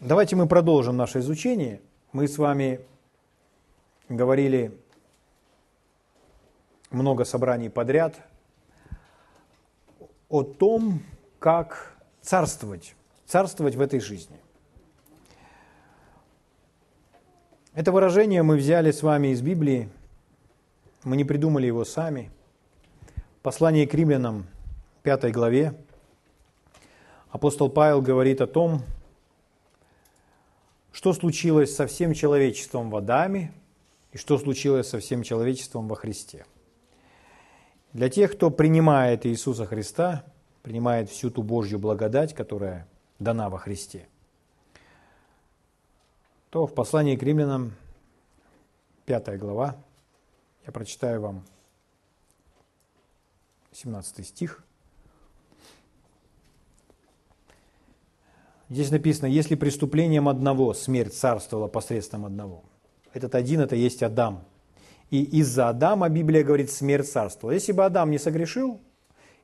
Давайте мы продолжим наше изучение. Мы с вами говорили много собраний подряд о том, как царствовать, царствовать в этой жизни. Это выражение мы взяли с вами из Библии, мы не придумали его сами. Послание к римлянам, 5 главе, апостол Павел говорит о том, что случилось со всем человечеством в Адаме и что случилось со всем человечеством во Христе. Для тех, кто принимает Иисуса Христа, принимает всю ту Божью благодать, которая дана во Христе, то в послании к римлянам, 5 глава, я прочитаю вам 17 стих – Здесь написано, если преступлением одного смерть царствовала посредством одного. Этот один – это есть Адам. И из-за Адама, Библия говорит, смерть царствовала. Если бы Адам не согрешил,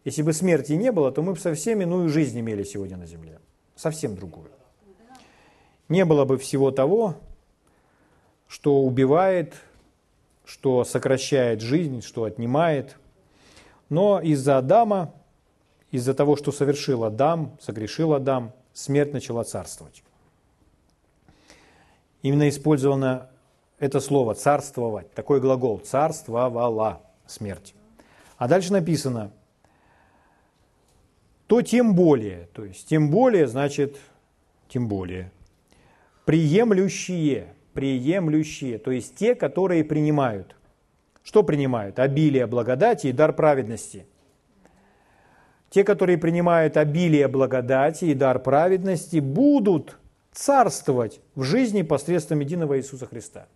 если бы смерти не было, то мы бы совсем иную жизнь имели сегодня на земле. Совсем другую. Не было бы всего того, что убивает, что сокращает жизнь, что отнимает. Но из-за Адама, из-за того, что совершил Адам, согрешил Адам – смерть начала царствовать. Именно использовано это слово «царствовать», такой глагол «царствовала смерть». А дальше написано «то тем более», то есть «тем более» значит «тем более», «приемлющие», «приемлющие», то есть те, которые принимают. Что принимают? Обилие благодати и дар праведности – те, которые принимают обилие благодати и дар праведности, будут царствовать в жизни посредством единого Иисуса Христа.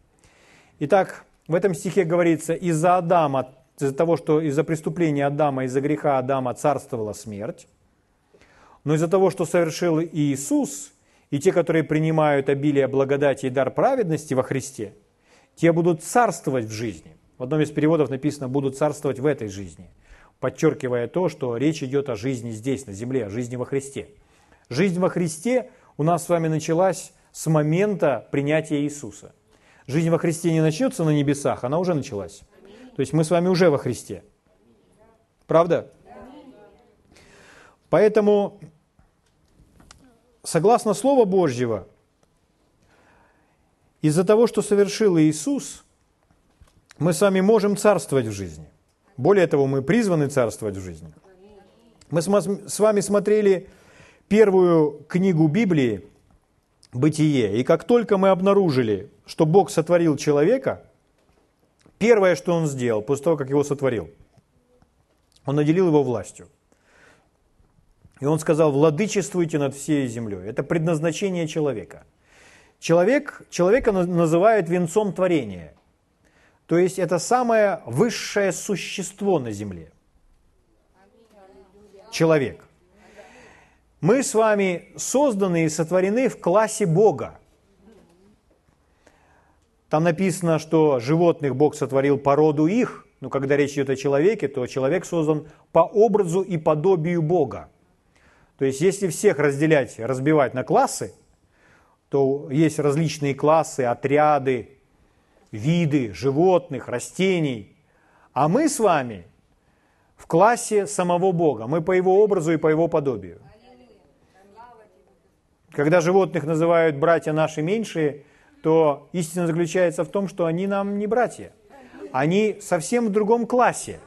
Итак, в этом стихе говорится, из-за Адама, из-за того, что из-за преступления Адама, из-за греха Адама царствовала смерть, но из-за того, что совершил Иисус, и те, которые принимают обилие благодати и дар праведности во Христе, те будут царствовать в жизни. В одном из переводов написано «будут царствовать в этой жизни» подчеркивая то, что речь идет о жизни здесь, на земле, о жизни во Христе. Жизнь во Христе у нас с вами началась с момента принятия Иисуса. Жизнь во Христе не начнется на небесах, она уже началась. То есть мы с вами уже во Христе. Правда? Поэтому, согласно Слову Божьего, из-за того, что совершил Иисус, мы с вами можем царствовать в жизни. Более того, мы призваны царствовать в жизни. Мы с вами смотрели первую книгу Библии «Бытие», и как только мы обнаружили, что Бог сотворил человека, первое, что Он сделал после того, как его сотворил, Он наделил его властью. И Он сказал, владычествуйте над всей землей. Это предназначение человека. Человек, человека называют венцом творения. То есть это самое высшее существо на земле. Человек. Мы с вами созданы и сотворены в классе Бога. Там написано, что животных Бог сотворил по роду их, но когда речь идет о человеке, то человек создан по образу и подобию Бога. То есть если всех разделять, разбивать на классы, то есть различные классы, отряды, виды животных, растений. А мы с вами в классе самого Бога. Мы по Его образу и по Его подобию. Когда животных называют братья наши меньшие, то истина заключается в том, что они нам не братья. Они совсем в другом классе.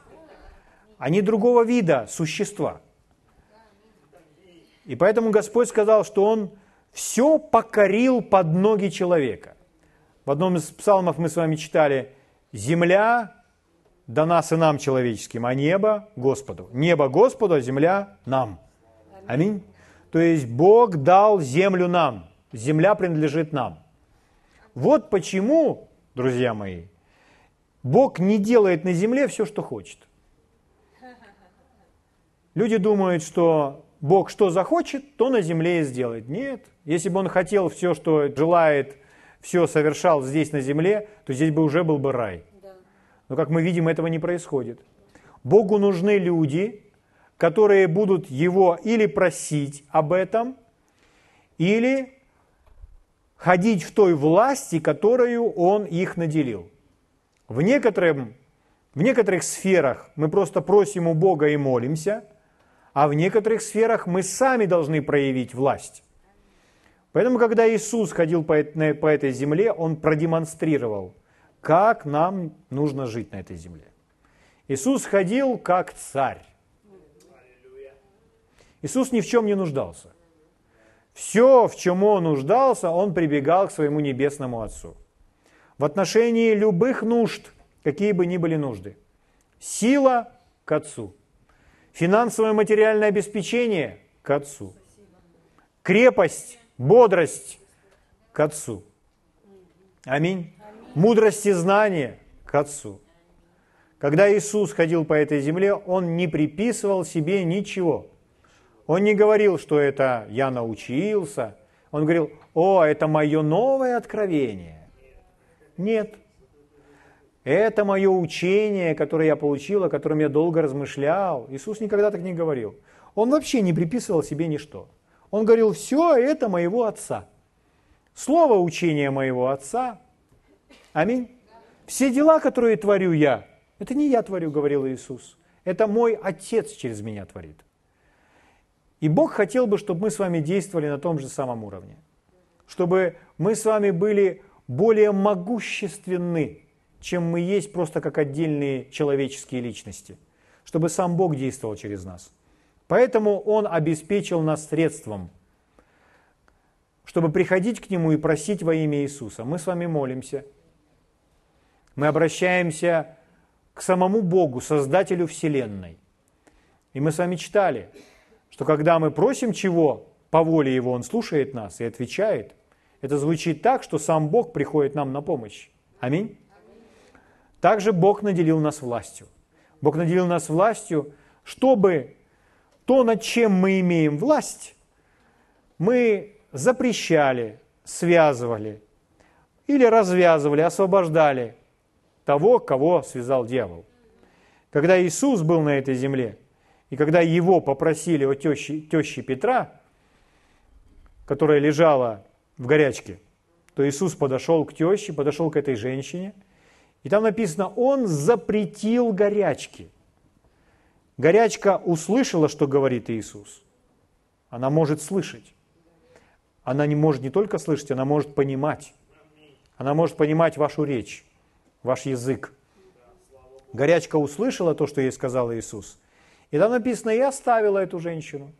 Они другого вида существа. И поэтому Господь сказал, что Он все покорил под ноги человека. В одном из псалмов мы с вами читали «Земля дана сынам человеческим, а небо Господу». Небо Господу, а земля нам. Аминь. То есть Бог дал землю нам. Земля принадлежит нам. Вот почему, друзья мои, Бог не делает на земле все, что хочет. Люди думают, что Бог что захочет, то на земле и сделает. Нет. Если бы Он хотел все, что желает все совершал здесь на земле, то здесь бы уже был бы рай. Но как мы видим, этого не происходит. Богу нужны люди, которые будут его или просить об этом, или ходить в той власти, которую Он их наделил. В, некотором, в некоторых сферах мы просто просим у Бога и молимся, а в некоторых сферах мы сами должны проявить власть. Поэтому, когда Иисус ходил по, по этой земле, Он продемонстрировал, как нам нужно жить на этой земле. Иисус ходил как царь. Иисус ни в чем не нуждался. Все, в чем Он нуждался, Он прибегал к своему небесному Отцу. В отношении любых нужд, какие бы ни были нужды. Сила к Отцу. Финансовое материальное обеспечение к Отцу. Крепость, бодрость к Отцу. Аминь. Мудрость и знание к Отцу. Когда Иисус ходил по этой земле, Он не приписывал себе ничего. Он не говорил, что это я научился. Он говорил, о, это мое новое откровение. Нет. Это мое учение, которое я получил, о котором я долго размышлял. Иисус никогда так не говорил. Он вообще не приписывал себе ничто. Он говорил, все это моего Отца. Слово учения моего Отца. Аминь. Все дела, которые творю я, это не я творю, говорил Иисус. Это мой Отец через меня творит. И Бог хотел бы, чтобы мы с вами действовали на том же самом уровне. Чтобы мы с вами были более могущественны, чем мы есть просто как отдельные человеческие личности. Чтобы сам Бог действовал через нас. Поэтому Он обеспечил нас средством, чтобы приходить к Нему и просить во имя Иисуса. Мы с вами молимся. Мы обращаемся к самому Богу, Создателю Вселенной. И мы с вами читали, что когда мы просим чего по воле Его, Он слушает нас и отвечает. Это звучит так, что сам Бог приходит нам на помощь. Аминь. Также Бог наделил нас властью. Бог наделил нас властью, чтобы то, над чем мы имеем власть, мы запрещали, связывали или развязывали, освобождали того, кого связал дьявол. Когда Иисус был на этой земле, и когда его попросили о теще, теще Петра, которая лежала в горячке, то Иисус подошел к теще, подошел к этой женщине, и там написано, он запретил горячки. Горячка услышала, что говорит Иисус. Она может слышать. Она не может не только слышать, она может понимать. Она может понимать вашу речь ваш язык. Горячка услышала то, что ей сказал Иисус. И там написано, и оставила эту женщину.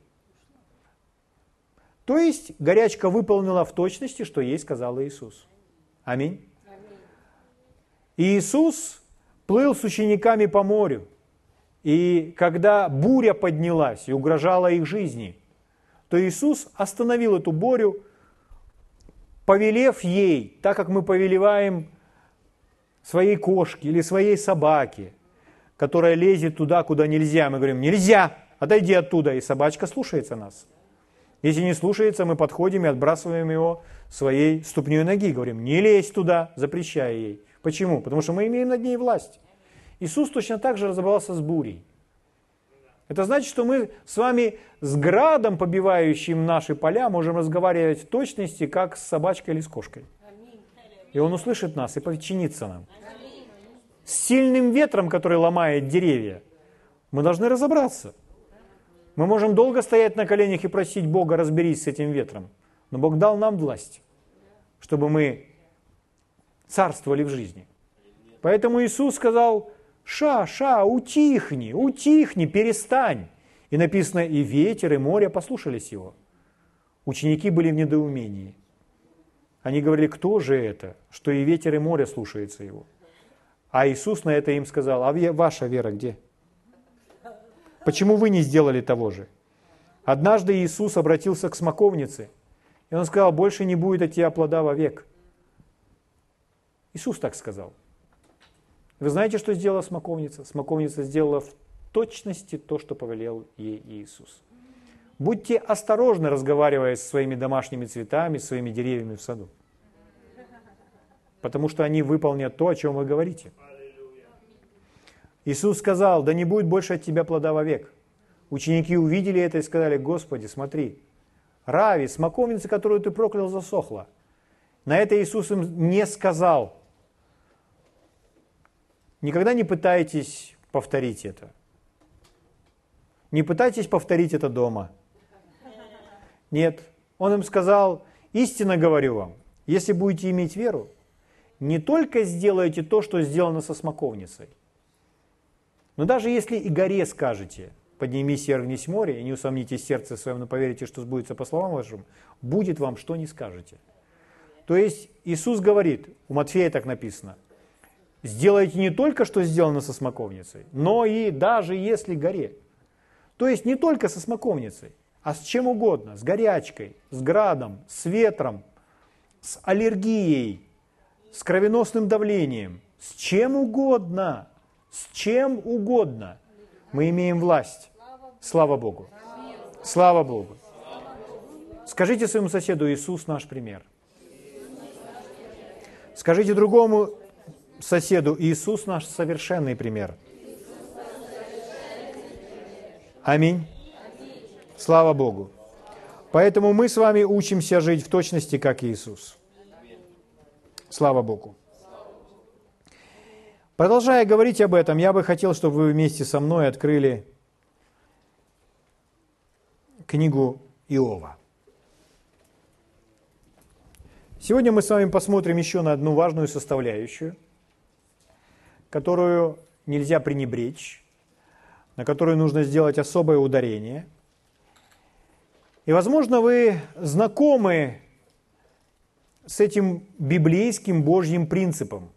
То есть горячка выполнила в точности, что ей сказал Иисус. Аминь. И Иисус плыл с учениками по морю. И когда буря поднялась и угрожала их жизни, то Иисус остановил эту бурю, повелев ей, так как мы повелеваем своей кошке или своей собаке, которая лезет туда, куда нельзя. Мы говорим, нельзя, отойди оттуда, и собачка слушается нас. Если не слушается, мы подходим и отбрасываем его своей ступней ноги, говорим, не лезь туда, запрещая ей. Почему? Потому что мы имеем над ней власть. Иисус точно так же разобрался с бурей. Это значит, что мы с вами с градом, побивающим наши поля, можем разговаривать в точности, как с собачкой или с кошкой. И Он услышит нас и подчинится нам. С сильным ветром, который ломает деревья, мы должны разобраться. Мы можем долго стоять на коленях и просить Бога, разберись с этим ветром. Но Бог дал нам власть, чтобы мы царствовали в жизни. Поэтому Иисус сказал, ша, ша, утихни, утихни, перестань. И написано, и ветер, и море послушались его. Ученики были в недоумении. Они говорили, кто же это, что и ветер, и море слушается его? А Иисус на это им сказал, а ваша вера где? Почему вы не сделали того же? Однажды Иисус обратился к смоковнице, и он сказал, больше не будет от тебя плода вовек. Иисус так сказал. Вы знаете, что сделала смоковница? Смоковница сделала в точности то, что повелел ей Иисус. Будьте осторожны, разговаривая со своими домашними цветами, своими деревьями в саду. Потому что они выполнят то, о чем вы говорите. Иисус сказал, да не будет больше от тебя плода вовек. Ученики увидели это и сказали, Господи, смотри, Рави, смоковница, которую ты проклял, засохла. На это Иисус им не сказал. Никогда не пытайтесь повторить это. Не пытайтесь повторить это дома. Нет. Он им сказал, истинно говорю вам, если будете иметь веру, не только сделаете то, что сделано со смоковницей, но даже если и горе скажете, поднимись и оргнись море, и не усомнитесь сердце своем, но поверите, что сбудется по словам вашим, будет вам, что не скажете. То есть Иисус говорит, у Матфея так написано, сделайте не только, что сделано со смоковницей, но и даже если горе. То есть не только со смоковницей, а с чем угодно, с горячкой, с градом, с ветром, с аллергией, с кровеносным давлением, с чем угодно, с чем угодно мы имеем власть. Слава Богу. Слава Богу. Скажите своему соседу, Иисус наш пример. Скажите другому соседу, Иисус наш совершенный пример. Аминь. Слава Богу. Поэтому мы с вами учимся жить в точности, как Иисус. Слава Богу. Продолжая говорить об этом, я бы хотел, чтобы вы вместе со мной открыли книгу Иова. Сегодня мы с вами посмотрим еще на одну важную составляющую, которую нельзя пренебречь, на которую нужно сделать особое ударение – и, возможно, вы знакомы с этим библейским Божьим принципом,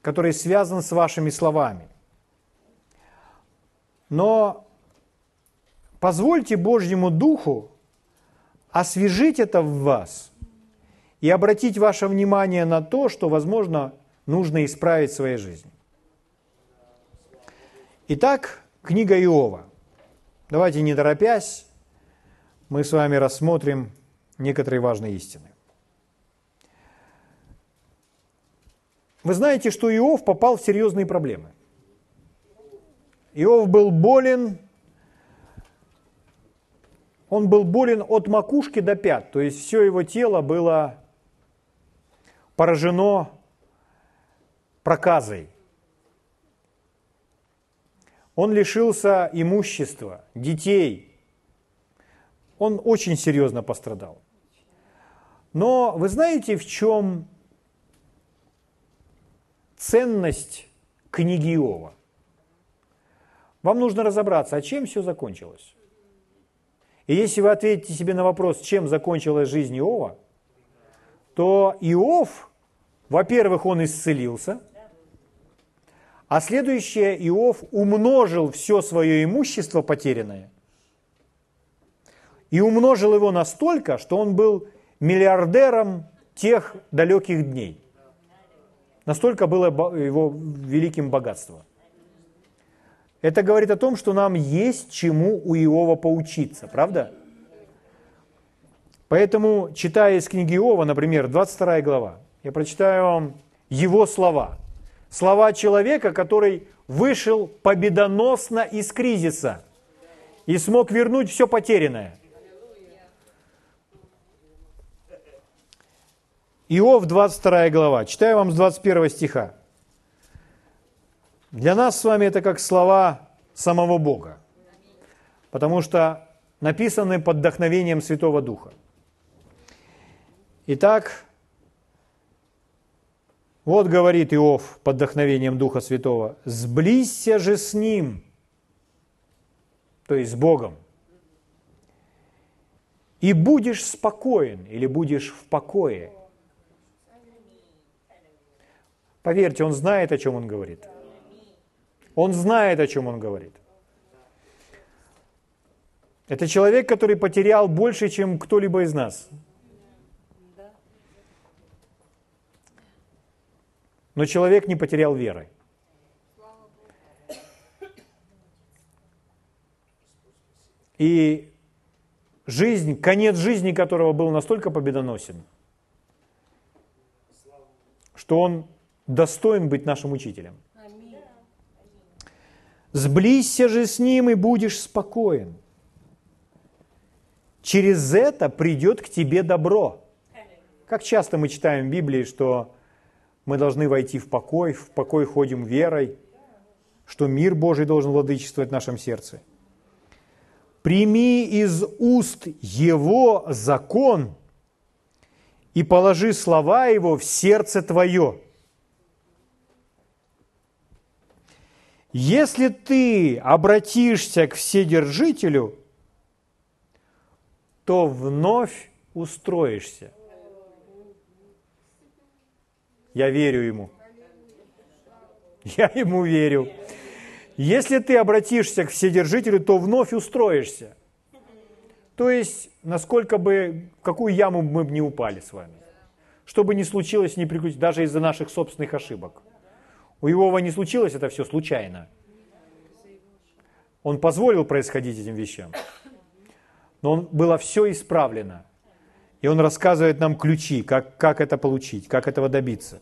который связан с вашими словами. Но позвольте Божьему Духу освежить это в вас и обратить ваше внимание на то, что, возможно, нужно исправить в своей жизни. Итак, книга Иова – Давайте, не торопясь, мы с вами рассмотрим некоторые важные истины. Вы знаете, что Иов попал в серьезные проблемы. Иов был болен, он был болен от макушки до пят, то есть все его тело было поражено проказой. Он лишился имущества, детей. Он очень серьезно пострадал. Но вы знаете, в чем ценность книги Иова? Вам нужно разобраться, а чем все закончилось. И если вы ответите себе на вопрос, чем закончилась жизнь Иова, то Иов, во-первых, он исцелился – а следующее, Иов умножил все свое имущество потерянное. И умножил его настолько, что он был миллиардером тех далеких дней. Настолько было его великим богатство. Это говорит о том, что нам есть чему у Иова поучиться, правда? Поэтому, читая из книги Иова, например, 22 глава, я прочитаю вам его слова – Слова человека, который вышел победоносно из кризиса и смог вернуть все потерянное. Иов, 22 глава. Читаю вам с 21 стиха. Для нас с вами это как слова самого Бога, потому что написаны под вдохновением Святого Духа. Итак, вот говорит Иов под вдохновением Духа Святого, «Сблизься же с Ним», то есть с Богом, «и будешь спокоен» или «будешь в покое». Поверьте, он знает, о чем он говорит. Он знает, о чем он говорит. Это человек, который потерял больше, чем кто-либо из нас – Но человек не потерял веры. И жизнь, конец жизни которого был настолько победоносен, что он достоин быть нашим учителем. Сблизься же с ним и будешь спокоен. Через это придет к тебе добро. Как часто мы читаем в Библии, что мы должны войти в покой, в покой ходим верой, что мир Божий должен владычествовать в нашем сердце. Прими из уст Его закон и положи слова Его в сердце твое. Если ты обратишься к Вседержителю, то вновь устроишься. Я верю ему. Я ему верю. Если ты обратишься к Вседержителю, то вновь устроишься. То есть, насколько бы, в какую яму мы бы не упали с вами. Что бы ни случилось, не приключилось, даже из-за наших собственных ошибок. У Иова не случилось это все случайно. Он позволил происходить этим вещам. Но он, было все исправлено. И он рассказывает нам ключи, как, как это получить, как этого добиться.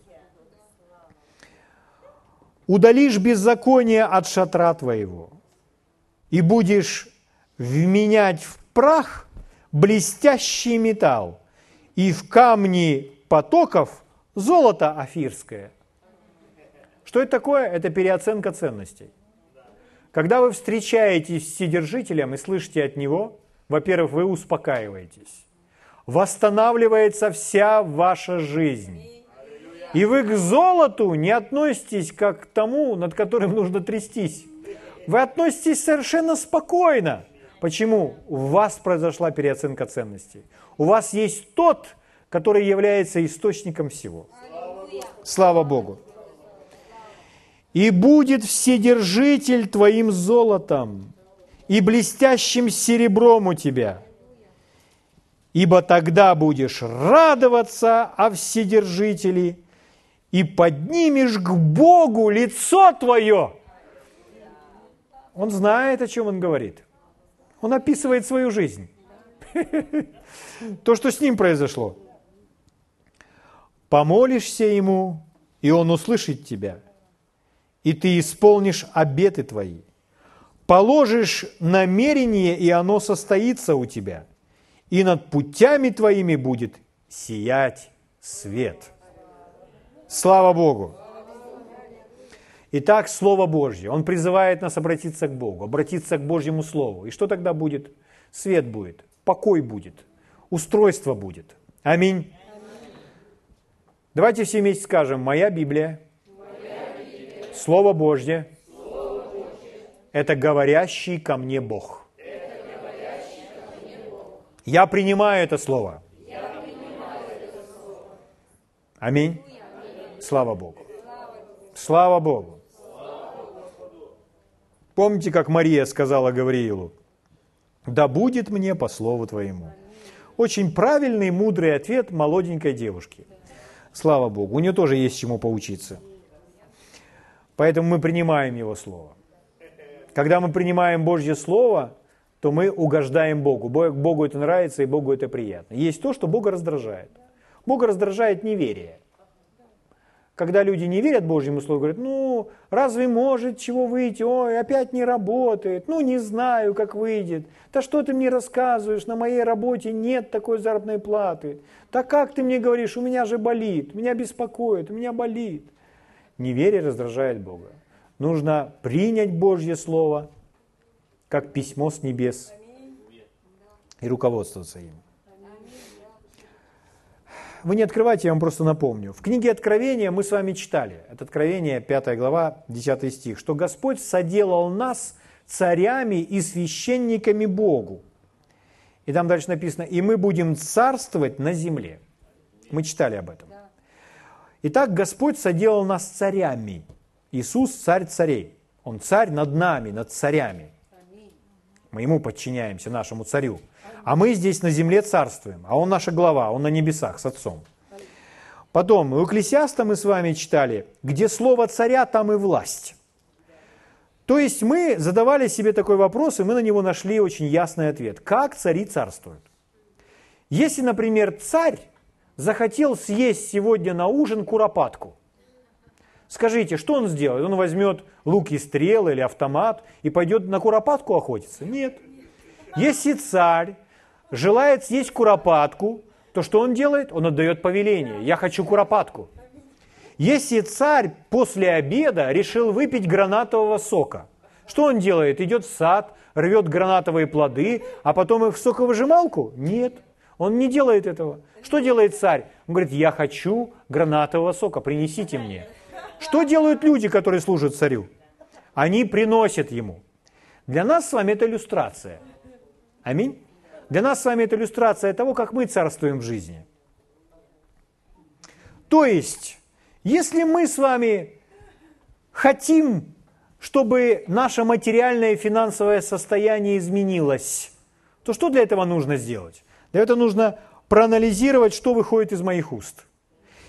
Удалишь беззаконие от шатра твоего, и будешь вменять в прах блестящий металл, и в камни потоков золото афирское. Что это такое? Это переоценка ценностей. Когда вы встречаетесь с Вседержителем и слышите от него, во-первых, вы успокаиваетесь. Восстанавливается вся ваша жизнь. И вы к золоту не относитесь как к тому, над которым нужно трястись. Вы относитесь совершенно спокойно. Почему? У вас произошла переоценка ценностей. У вас есть тот, который является источником всего. Слава Богу. И будет вседержитель твоим золотом, и блестящим серебром у тебя. Ибо тогда будешь радоваться о Вседержителе и поднимешь к Богу лицо твое. Он знает, о чем он говорит. Он описывает свою жизнь. То, что с ним произошло. Помолишься ему, и он услышит тебя, и ты исполнишь обеты твои положишь намерение, и оно состоится у тебя, и над путями твоими будет сиять свет. Слава Богу! Итак, Слово Божье. Он призывает нас обратиться к Богу, обратиться к Божьему Слову. И что тогда будет? Свет будет, покой будет, устройство будет. Аминь. Давайте все вместе скажем, моя Библия. Слово Божье – это говорящий ко мне Бог. Я принимаю это слово. Аминь. Слава Богу. Слава Богу. Помните, как Мария сказала Гавриилу? Да будет мне по слову твоему. Очень правильный, мудрый ответ молоденькой девушки. Слава Богу. У нее тоже есть чему поучиться. Поэтому мы принимаем его слово. Когда мы принимаем Божье Слово, то мы угождаем Богу. Богу это нравится и Богу это приятно. Есть то, что Бога раздражает. Бога раздражает неверие. Когда люди не верят Божьему Слову, говорят, ну, разве может чего выйти? Ой, опять не работает. Ну, не знаю, как выйдет. Да что ты мне рассказываешь? На моей работе нет такой заработной платы. Да как ты мне говоришь? У меня же болит, меня беспокоит, у меня болит. Неверие раздражает Бога. Нужно принять Божье Слово, как письмо с небес, и руководствоваться им. Вы не открывайте, я вам просто напомню. В книге Откровения мы с вами читали, это Откровение, 5 глава, 10 стих, что Господь соделал нас царями и священниками Богу. И там дальше написано, и мы будем царствовать на земле. Мы читали об этом. Итак, Господь соделал нас царями – Иисус царь царей. Он царь над нами, над царями. Мы ему подчиняемся, нашему царю. А мы здесь на земле царствуем, а он наша глава, он на небесах с отцом. Потом, у Экклесиаста мы с вами читали, где слово царя, там и власть. То есть мы задавали себе такой вопрос, и мы на него нашли очень ясный ответ. Как цари царствуют? Если, например, царь захотел съесть сегодня на ужин куропатку, Скажите, что он сделает? Он возьмет лук и стрелы или автомат и пойдет на куропатку охотиться? Нет. Если царь желает съесть куропатку, то что он делает? Он отдает повеление. Я хочу куропатку. Если царь после обеда решил выпить гранатового сока, что он делает? Идет в сад, рвет гранатовые плоды, а потом их в соковыжималку? Нет, он не делает этого. Что делает царь? Он говорит, я хочу гранатового сока, принесите мне. Что делают люди, которые служат царю? Они приносят ему. Для нас с вами это иллюстрация. Аминь. Для нас с вами это иллюстрация того, как мы царствуем в жизни. То есть, если мы с вами хотим, чтобы наше материальное и финансовое состояние изменилось, то что для этого нужно сделать? Для этого нужно проанализировать, что выходит из моих уст.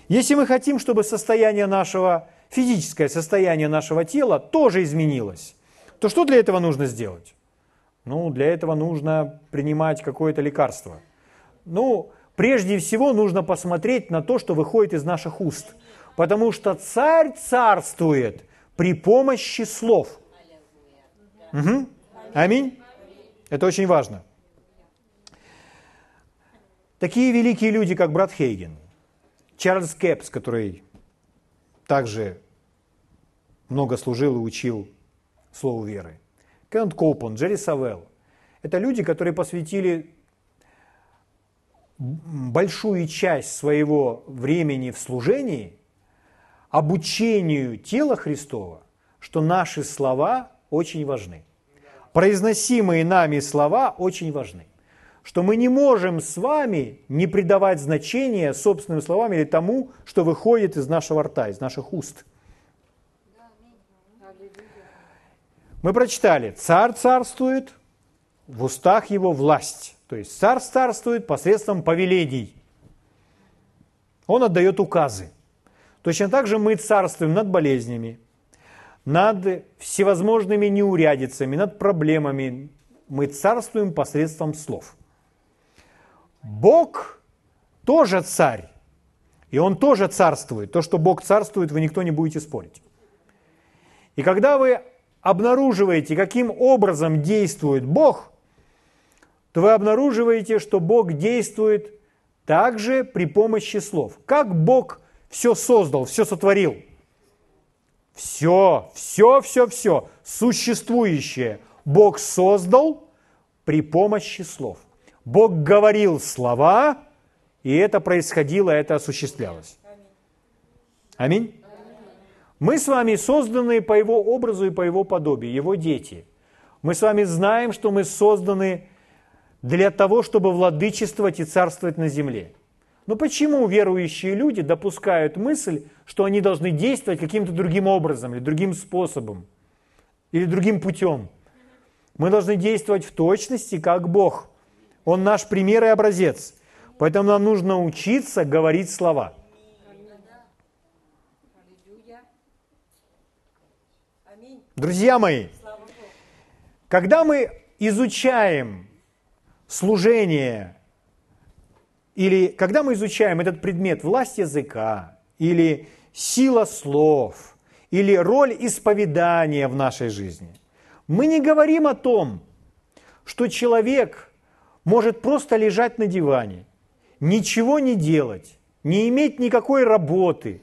Если мы хотим, чтобы состояние нашего, физическое состояние нашего тела тоже изменилось, то что для этого нужно сделать? Ну, для этого нужно принимать какое-то лекарство. Ну, прежде всего нужно посмотреть на то, что выходит из наших уст. Потому что царь царствует при помощи слов. Угу. Аминь. Это очень важно. Такие великие люди, как брат Хейген, Чарльз Кэпс, который также много служил и учил Слову веры, Кент Коупон, Джерри Савелл. Это люди, которые посвятили большую часть своего времени в служении обучению тела Христова, что наши слова очень важны. Произносимые нами слова очень важны. Что мы не можем с вами не придавать значения собственным словам или тому, что выходит из нашего рта, из наших уст – Мы прочитали, царь царствует, в устах его власть. То есть царь царствует посредством повелений. Он отдает указы. Точно так же мы царствуем над болезнями, над всевозможными неурядицами, над проблемами. Мы царствуем посредством слов. Бог тоже царь, и Он тоже царствует. То, что Бог царствует, вы никто не будете спорить. И когда вы обнаруживаете, каким образом действует Бог, то вы обнаруживаете, что Бог действует также при помощи слов. Как Бог все создал, все сотворил? Все, все, все, все существующее Бог создал при помощи слов. Бог говорил слова, и это происходило, это осуществлялось. Аминь. Мы с вами созданы по Его образу и по Его подобию, Его дети. Мы с вами знаем, что мы созданы для того, чтобы владычествовать и царствовать на земле. Но почему верующие люди допускают мысль, что они должны действовать каким-то другим образом, или другим способом, или другим путем? Мы должны действовать в точности, как Бог. Он наш пример и образец. Поэтому нам нужно учиться говорить слова – Друзья мои, когда мы изучаем служение, или когда мы изучаем этот предмет власть языка, или сила слов, или роль исповедания в нашей жизни, мы не говорим о том, что человек может просто лежать на диване, ничего не делать, не иметь никакой работы,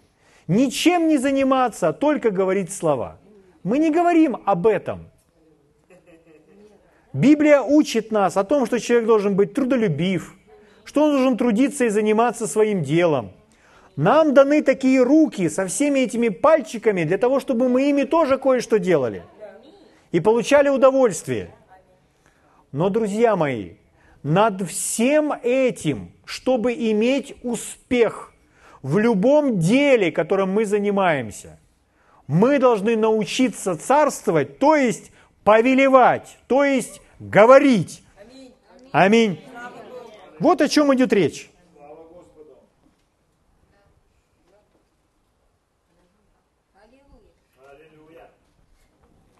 ничем не заниматься, а только говорить слова – мы не говорим об этом. Библия учит нас о том, что человек должен быть трудолюбив, что он должен трудиться и заниматься своим делом. Нам даны такие руки со всеми этими пальчиками для того, чтобы мы ими тоже кое-что делали и получали удовольствие. Но, друзья мои, над всем этим, чтобы иметь успех в любом деле, которым мы занимаемся – мы должны научиться царствовать, то есть повелевать, то есть говорить. Аминь. Вот о чем идет речь.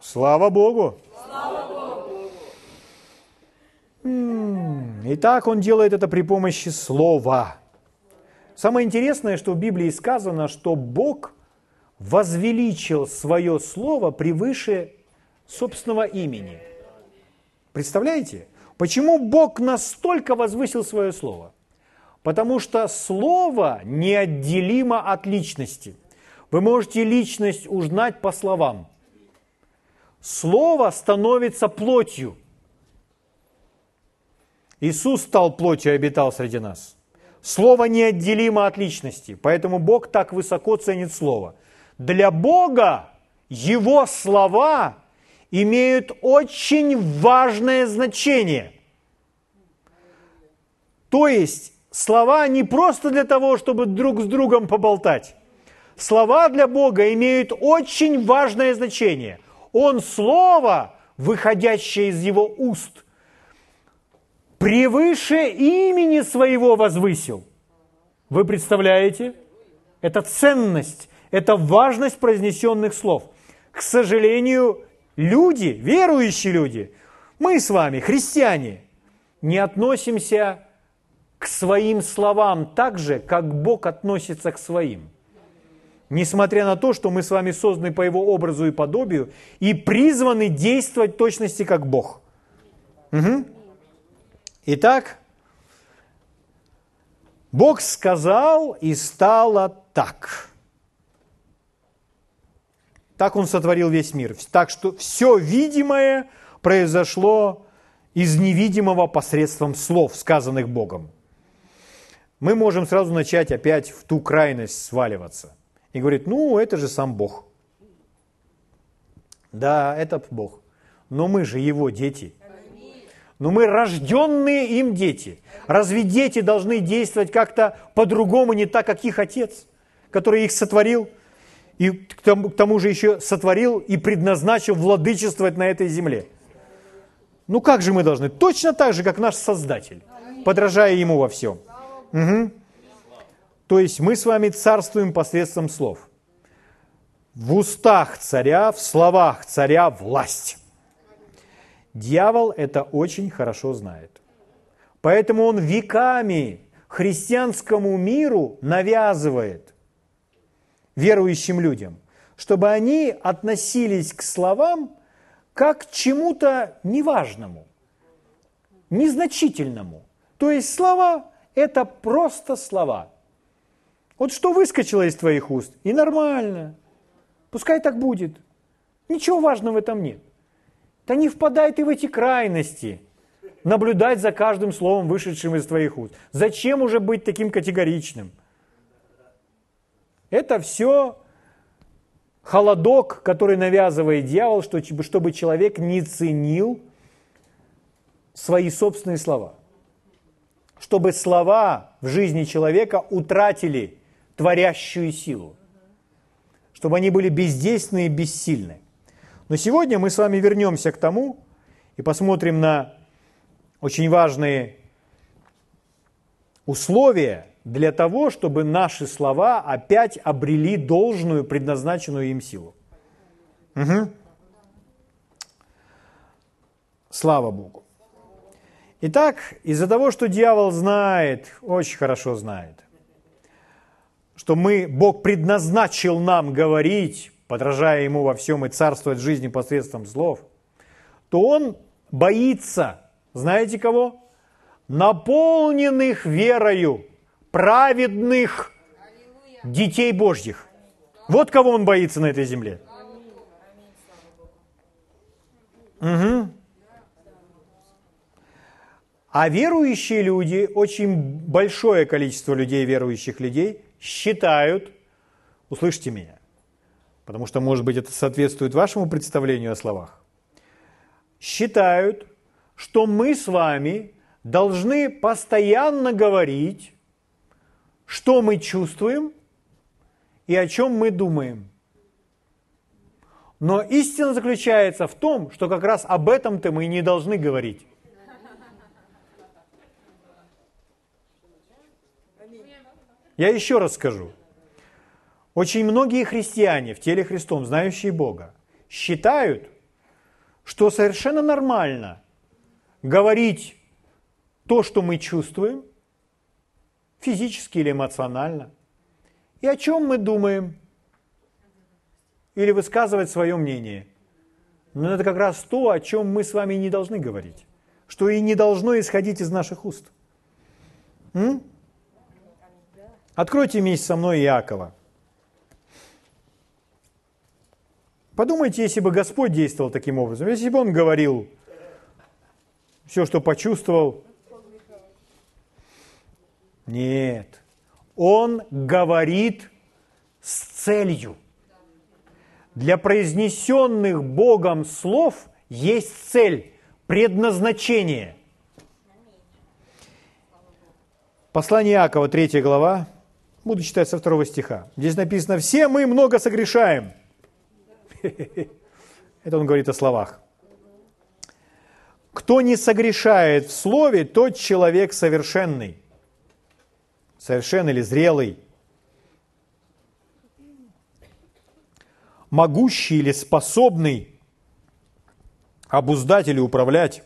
Слава Богу! Итак, он делает это при помощи слова. Самое интересное, что в Библии сказано, что Бог – возвеличил свое слово превыше собственного имени. Представляете? Почему Бог настолько возвысил свое слово? Потому что слово неотделимо от личности. Вы можете личность узнать по словам. Слово становится плотью. Иисус стал плотью и обитал среди нас. Слово неотделимо от личности, поэтому Бог так высоко ценит Слово. Для Бога Его слова имеют очень важное значение. То есть слова не просто для того, чтобы друг с другом поболтать. Слова для Бога имеют очень важное значение. Он слово, выходящее из его уст, превыше имени своего возвысил. Вы представляете? Это ценность, это важность произнесенных слов. К сожалению, люди, верующие люди, мы с вами, христиане, не относимся к своим словам так же, как Бог относится к своим. Несмотря на то, что мы с вами созданы по Его образу и подобию и призваны действовать в точности как Бог. Угу. Итак, Бог сказал, и стало так. Так Он сотворил весь мир. Так что все видимое произошло из невидимого посредством слов, сказанных Богом мы можем сразу начать опять в ту крайность сваливаться. И говорит, ну, это же сам Бог. Да, это Бог. Но мы же его дети. Но мы рожденные им дети. Разве дети должны действовать как-то по-другому, не так, как их отец, который их сотворил, и к тому, к тому же еще сотворил и предназначил владычествовать на этой земле? Ну как же мы должны? Точно так же, как наш Создатель, подражая Ему во всем. Угу. То есть мы с вами царствуем посредством слов. В устах царя, в словах царя власть. Дьявол это очень хорошо знает. Поэтому он веками христианскому миру навязывает верующим людям, чтобы они относились к словам как к чему-то неважному, незначительному. То есть слова это просто слова. Вот что выскочило из твоих уст, и нормально. Пускай так будет. Ничего важного в этом нет. Да не впадай ты в эти крайности. Наблюдать за каждым словом, вышедшим из твоих уст. Зачем уже быть таким категоричным? Это все холодок, который навязывает дьявол, чтобы человек не ценил свои собственные слова чтобы слова в жизни человека утратили творящую силу, чтобы они были бездейственны и бессильны. Но сегодня мы с вами вернемся к тому и посмотрим на очень важные условия для того, чтобы наши слова опять обрели должную, предназначенную им силу. Угу. Слава Богу. Итак, из-за того, что дьявол знает, очень хорошо знает, что мы, Бог предназначил нам говорить, подражая Ему во всем и царствовать жизни посредством слов, то Он боится, знаете кого? Наполненных верою, праведных детей Божьих. Вот кого Он боится на этой земле. Угу. А верующие люди, очень большое количество людей, верующих людей, считают, услышьте меня, потому что, может быть, это соответствует вашему представлению о словах, считают, что мы с вами должны постоянно говорить, что мы чувствуем и о чем мы думаем. Но истина заключается в том, что как раз об этом-то мы и не должны говорить. Я еще раз скажу. Очень многие христиане в теле Христом, знающие Бога, считают, что совершенно нормально говорить то, что мы чувствуем, физически или эмоционально, и о чем мы думаем, или высказывать свое мнение. Но это как раз то, о чем мы с вами не должны говорить, что и не должно исходить из наших уст. М? Откройте вместе со мной Иакова. Подумайте, если бы Господь действовал таким образом, если бы Он говорил все, что почувствовал. Нет. Он говорит с целью. Для произнесенных Богом слов есть цель, предназначение. Послание Иакова, 3 глава, буду читать со второго стиха. Здесь написано, все мы много согрешаем. Это он говорит о словах. Кто не согрешает в слове, тот человек совершенный. Совершенный или зрелый. Могущий или способный обуздать или управлять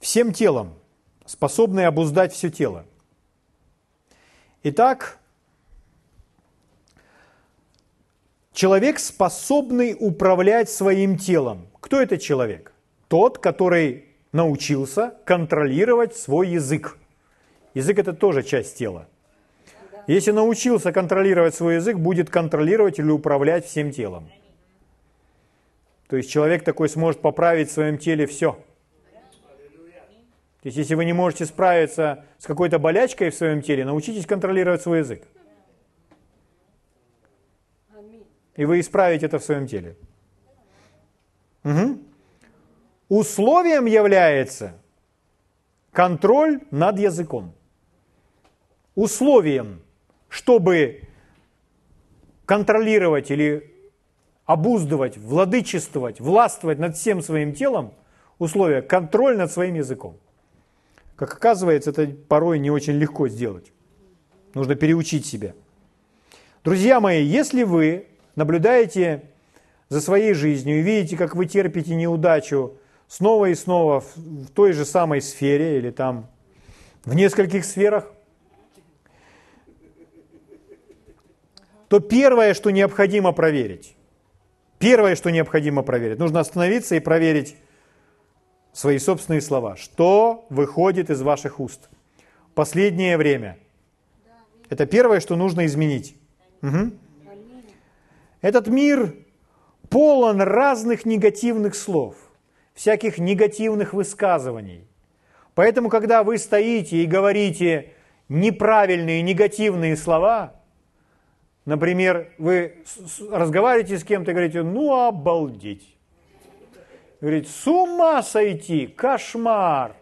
всем телом, способный обуздать все тело. Итак, человек, способный управлять своим телом. Кто это человек? Тот, который научился контролировать свой язык. Язык – это тоже часть тела. Если научился контролировать свой язык, будет контролировать или управлять всем телом. То есть человек такой сможет поправить в своем теле все. То есть если вы не можете справиться с какой-то болячкой в своем теле, научитесь контролировать свой язык. И вы исправите это в своем теле. Угу. Условием является контроль над языком. Условием, чтобы контролировать или обуздывать, владычествовать, властвовать над всем своим телом, условие – контроль над своим языком. Как оказывается, это порой не очень легко сделать. Нужно переучить себя. Друзья мои, если вы наблюдаете за своей жизнью и видите, как вы терпите неудачу снова и снова в той же самой сфере или там в нескольких сферах, то первое, что необходимо проверить, первое, что необходимо проверить, нужно остановиться и проверить свои собственные слова. Что выходит из ваших уст? Последнее время. Это первое, что нужно изменить. Угу. Этот мир полон разных негативных слов, всяких негативных высказываний. Поэтому, когда вы стоите и говорите неправильные, негативные слова, например, вы разговариваете с кем-то и говорите, ну обалдеть. Говорит, с ума сойти, кошмар.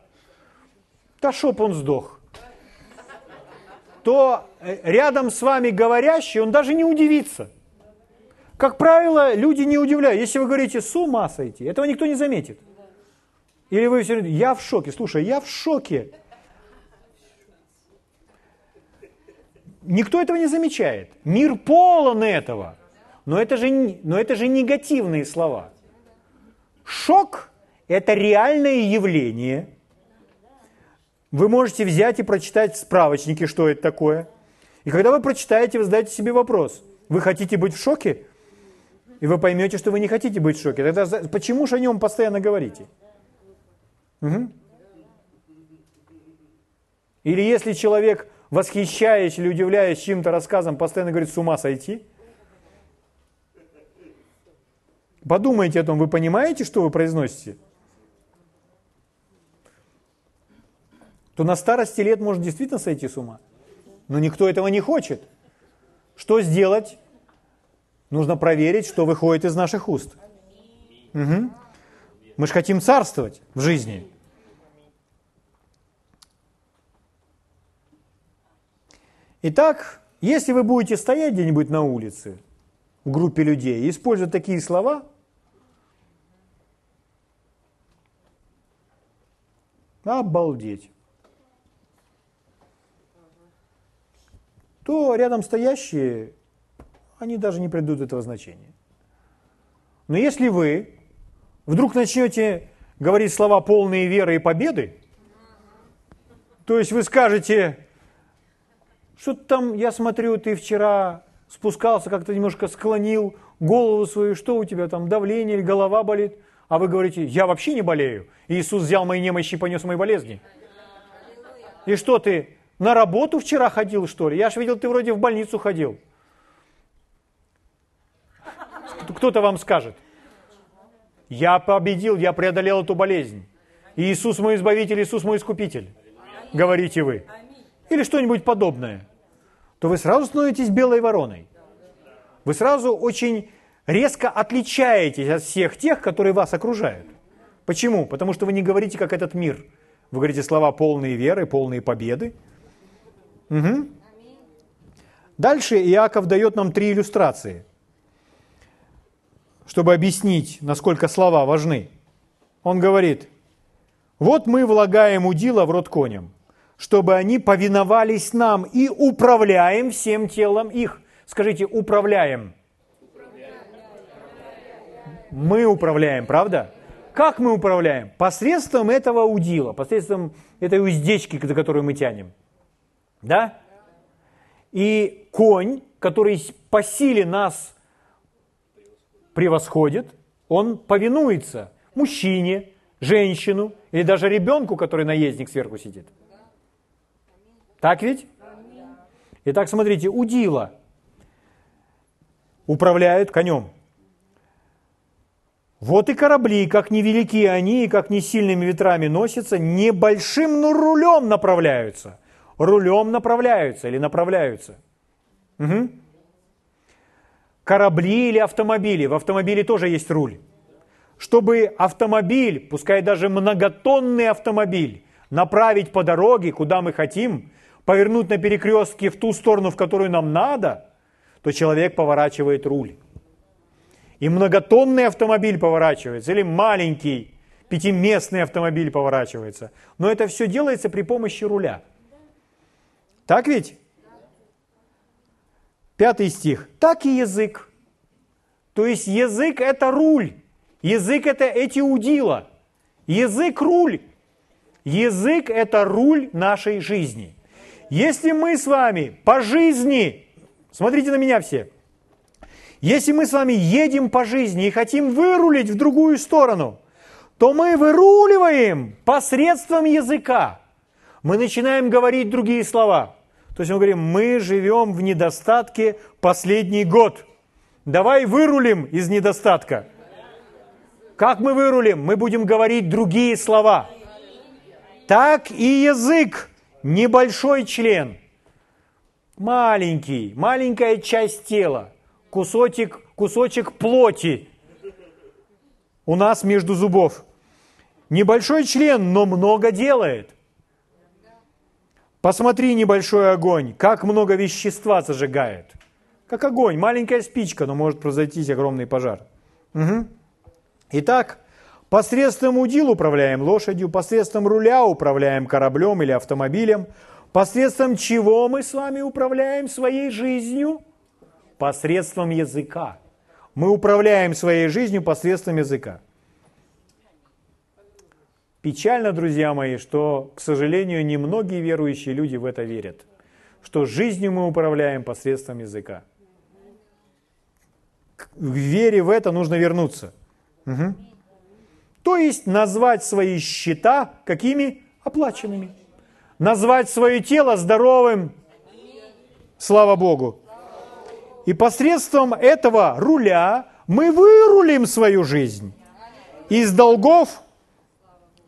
Да чтоб он сдох. То э, рядом с вами говорящий, он даже не удивится. Как правило, люди не удивляют. Если вы говорите «с ума сойти», этого никто не заметит. Или вы все «я в шоке». Слушай, я в шоке. Никто этого не замечает. Мир полон этого. Но это же, но это же негативные слова. Шок – это реальное явление. Вы можете взять и прочитать в справочнике, что это такое. И когда вы прочитаете, вы задаете себе вопрос. Вы хотите быть в шоке? И вы поймете, что вы не хотите быть в шоке. Тогда почему же о нем постоянно говорите? Угу. Или если человек, восхищаясь или удивляясь чьим-то рассказом, постоянно говорит с ума сойти, подумайте о том, вы понимаете, что вы произносите? То на старости лет можно действительно сойти с ума. Но никто этого не хочет. Что сделать? Нужно проверить, что выходит из наших уст. Угу. Мы же хотим царствовать в жизни. Итак, если вы будете стоять где-нибудь на улице, в группе людей, и использовать такие слова, обалдеть, то рядом стоящие они даже не придут этого значения. Но если вы вдруг начнете говорить слова полные веры и победы, то есть вы скажете, что там, я смотрю, ты вчера спускался, как-то немножко склонил голову свою, что у тебя там, давление или голова болит, а вы говорите, я вообще не болею, Иисус взял мои немощи и понес мои болезни. И что ты, На работу вчера ходил, что ли? Я же видел, ты вроде в больницу ходил. Кто-то вам скажет. Я победил, я преодолел эту болезнь. Иисус мой избавитель, Иисус мой искупитель. Говорите вы. Или что-нибудь подобное. То вы сразу становитесь белой вороной. Вы сразу очень резко отличаетесь от всех тех, которые вас окружают. Почему? Потому что вы не говорите, как этот мир. Вы говорите слова полные веры, полные победы. Угу. Дальше Иаков дает нам три иллюстрации, чтобы объяснить, насколько слова важны. Он говорит, вот мы влагаем удила в рот коням, чтобы они повиновались нам и управляем всем телом их. Скажите, управляем. Мы управляем, правда? Как мы управляем? Посредством этого удила, посредством этой уздечки, за которую мы тянем. Да? И конь, который по силе нас превосходит, он повинуется мужчине, женщину или даже ребенку, который наездник сверху сидит. Так ведь? Итак, смотрите, удила управляют конем. Вот и корабли, как невелики они, и как не сильными ветрами носятся, небольшим, но рулем направляются. Рулем направляются или направляются. Угу. Корабли или автомобили. В автомобиле тоже есть руль. Чтобы автомобиль, пускай даже многотонный автомобиль, направить по дороге, куда мы хотим, повернуть на перекрестке в ту сторону, в которую нам надо, то человек поворачивает руль и многотонный автомобиль поворачивается, или маленький пятиместный автомобиль поворачивается. Но это все делается при помощи руля. Так ведь? Пятый стих. Так и язык. То есть язык это руль. Язык это эти удила. Язык руль. Язык это руль нашей жизни. Если мы с вами по жизни, смотрите на меня все, если мы с вами едем по жизни и хотим вырулить в другую сторону, то мы выруливаем посредством языка. Мы начинаем говорить другие слова. То есть мы говорим, мы живем в недостатке последний год. Давай вырулим из недостатка. Как мы вырулим? Мы будем говорить другие слова. Так и язык, небольшой член, маленький, маленькая часть тела – кусочек, кусочек плоти у нас между зубов. Небольшой член, но много делает. Посмотри небольшой огонь, как много вещества зажигает. Как огонь, маленькая спичка, но может произойти огромный пожар. Угу. Итак, посредством удил управляем лошадью, посредством руля управляем кораблем или автомобилем, посредством чего мы с вами управляем своей жизнью – посредством языка. Мы управляем своей жизнью посредством языка. Печально, друзья мои, что, к сожалению, немногие верующие люди в это верят, что жизнью мы управляем посредством языка. К вере в это нужно вернуться. Угу. То есть назвать свои счета какими? Оплаченными. Назвать свое тело здоровым. Слава Богу. И посредством этого руля мы вырулим свою жизнь из долгов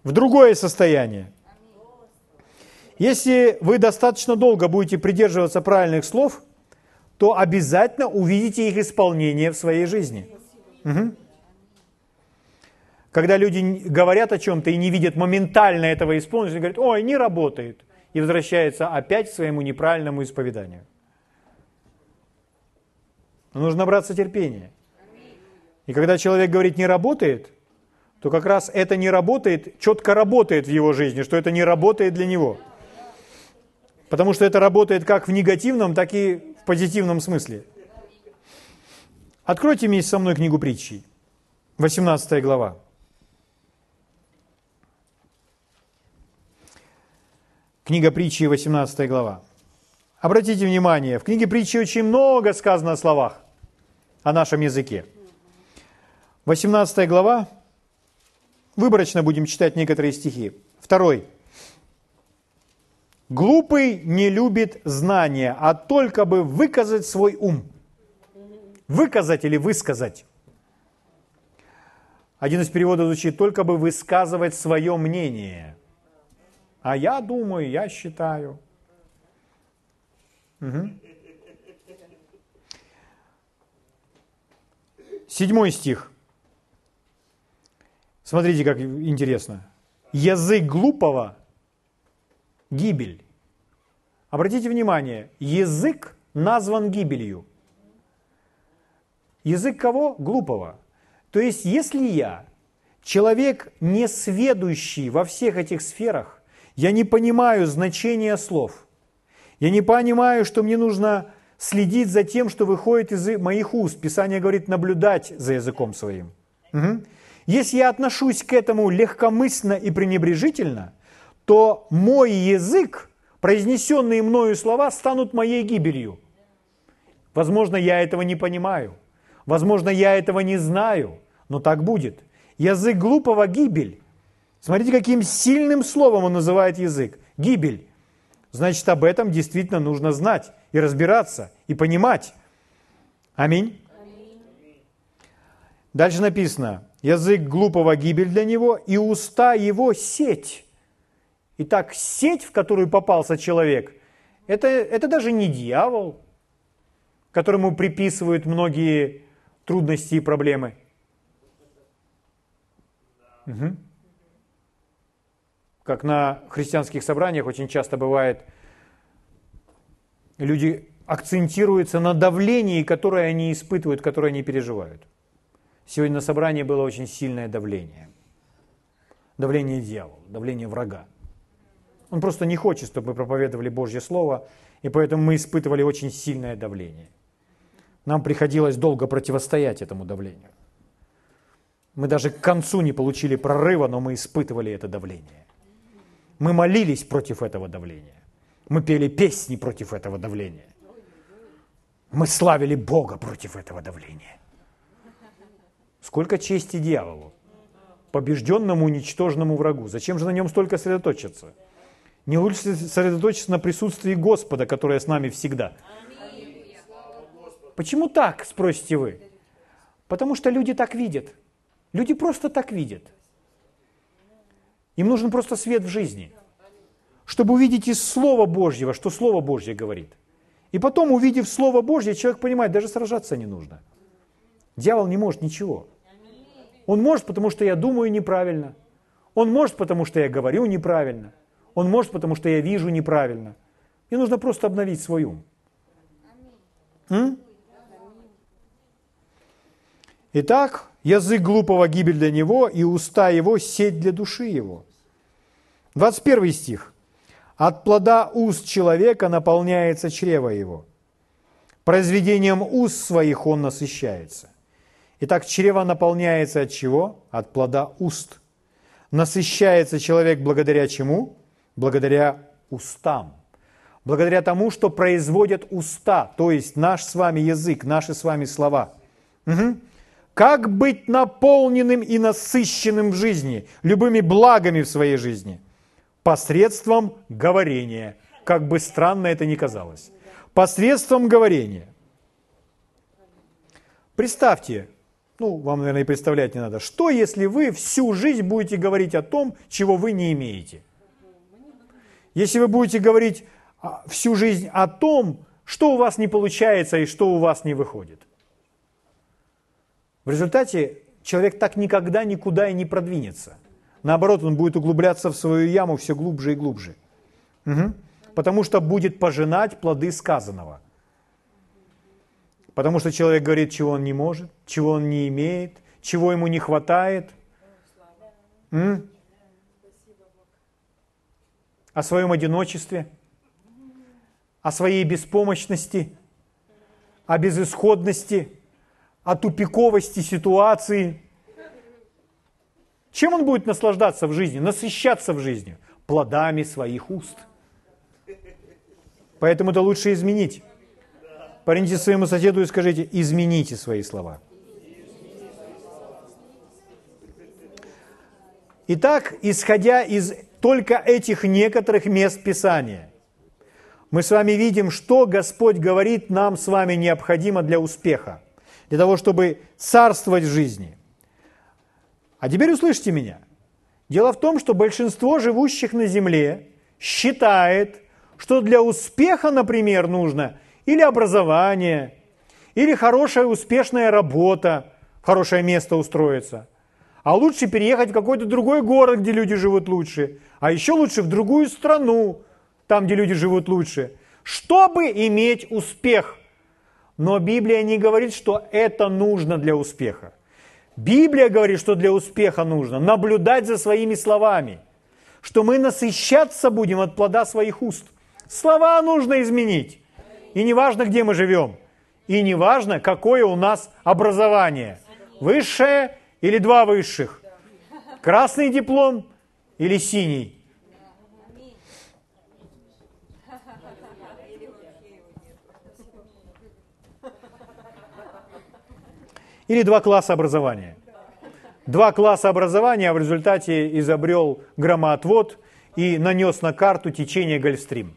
в другое состояние. Если вы достаточно долго будете придерживаться правильных слов, то обязательно увидите их исполнение в своей жизни. Угу. Когда люди говорят о чем-то и не видят моментально этого исполнения, они говорят, ой, не работает, и возвращается опять к своему неправильному исповеданию. Но нужно набраться терпения. И когда человек говорит «не работает», то как раз это не работает, четко работает в его жизни, что это не работает для него. Потому что это работает как в негативном, так и в позитивном смысле. Откройте вместе со мной книгу притчей, 18 глава. Книга притчи, 18 глава. Обратите внимание, в книге притчи очень много сказано о словах, о нашем языке. 18 глава, выборочно будем читать некоторые стихи. Второй. Глупый не любит знания, а только бы выказать свой ум. Выказать или высказать. Один из переводов звучит «только бы высказывать свое мнение». А я думаю, я считаю. Угу. Седьмой стих. Смотрите, как интересно. Язык глупого – гибель. Обратите внимание, язык назван гибелью. Язык кого? Глупого. То есть, если я, человек не сведущий во всех этих сферах, я не понимаю значения слов, я не понимаю, что мне нужно следить за тем, что выходит из моих уст. Писание говорит наблюдать за языком своим. Угу. Если я отношусь к этому легкомысленно и пренебрежительно, то мой язык, произнесенные мною слова, станут моей гибелью. Возможно, я этого не понимаю. Возможно, я этого не знаю, но так будет. Язык глупого – гибель. Смотрите, каким сильным словом он называет язык. Гибель. Значит, об этом действительно нужно знать и разбираться, и понимать. Аминь. Дальше написано, язык глупого гибель для него, и уста его сеть. Итак, сеть, в которую попался человек, это, это даже не дьявол, которому приписывают многие трудности и проблемы. Угу. Как на христианских собраниях очень часто бывает, люди акцентируются на давлении, которое они испытывают, которое они переживают. Сегодня на собрании было очень сильное давление. Давление дьявола, давление врага. Он просто не хочет, чтобы мы проповедовали Божье Слово, и поэтому мы испытывали очень сильное давление. Нам приходилось долго противостоять этому давлению. Мы даже к концу не получили прорыва, но мы испытывали это давление. Мы молились против этого давления. Мы пели песни против этого давления. Мы славили Бога против этого давления. Сколько чести дьяволу, побежденному, уничтоженному врагу. Зачем же на нем столько сосредоточиться? Не лучше сосредоточиться на присутствии Господа, которое с нами всегда – Почему так, спросите вы? Потому что люди так видят. Люди просто так видят. Им нужен просто свет в жизни, чтобы увидеть из Слова Божьего, что Слово Божье говорит. И потом, увидев Слово Божье, человек понимает, даже сражаться не нужно. Дьявол не может ничего. Он может, потому что я думаю неправильно. Он может, потому что я говорю неправильно. Он может, потому что я вижу неправильно. Мне нужно просто обновить свой ум. М? Итак, язык глупого гибель для него, и уста его сеть для души его. 21 стих. От плода уст человека наполняется чрево его. Произведением уст своих он насыщается. Итак, чрево наполняется от чего? От плода уст. Насыщается человек благодаря чему? Благодаря устам. Благодаря тому, что производят уста, то есть наш с вами язык, наши с вами слова. Угу. Как быть наполненным и насыщенным в жизни, любыми благами в своей жизни? Посредством говорения. Как бы странно это ни казалось. Посредством говорения. Представьте, ну, вам, наверное, и представлять не надо, что если вы всю жизнь будете говорить о том, чего вы не имеете? Если вы будете говорить а, всю жизнь о том, что у вас не получается и что у вас не выходит. В результате человек так никогда никуда и не продвинется. Наоборот, он будет углубляться в свою яму все глубже и глубже. Угу. Потому что будет пожинать плоды сказанного. Потому что человек говорит, чего он не может, чего он не имеет, чего ему не хватает. М? О своем одиночестве, о своей беспомощности, о безысходности – о тупиковости ситуации. Чем он будет наслаждаться в жизни, насыщаться в жизни? Плодами своих уст. Поэтому это лучше изменить. Парните своему соседу и скажите, измените свои слова. Итак, исходя из только этих некоторых мест Писания, мы с вами видим, что Господь говорит нам с вами необходимо для успеха, для того, чтобы царствовать в жизни. А теперь услышьте меня. Дело в том, что большинство живущих на земле считает, что для успеха, например, нужно или образование, или хорошая успешная работа, хорошее место устроиться. А лучше переехать в какой-то другой город, где люди живут лучше. А еще лучше в другую страну, там, где люди живут лучше, чтобы иметь успех. Но Библия не говорит, что это нужно для успеха. Библия говорит, что для успеха нужно наблюдать за своими словами, что мы насыщаться будем от плода своих уст. Слова нужно изменить. И не важно, где мы живем. И не важно, какое у нас образование. Высшее или два высших. Красный диплом или синий. Или два класса образования. Два класса образования, а в результате изобрел громоотвод и нанес на карту течение Гольфстрим.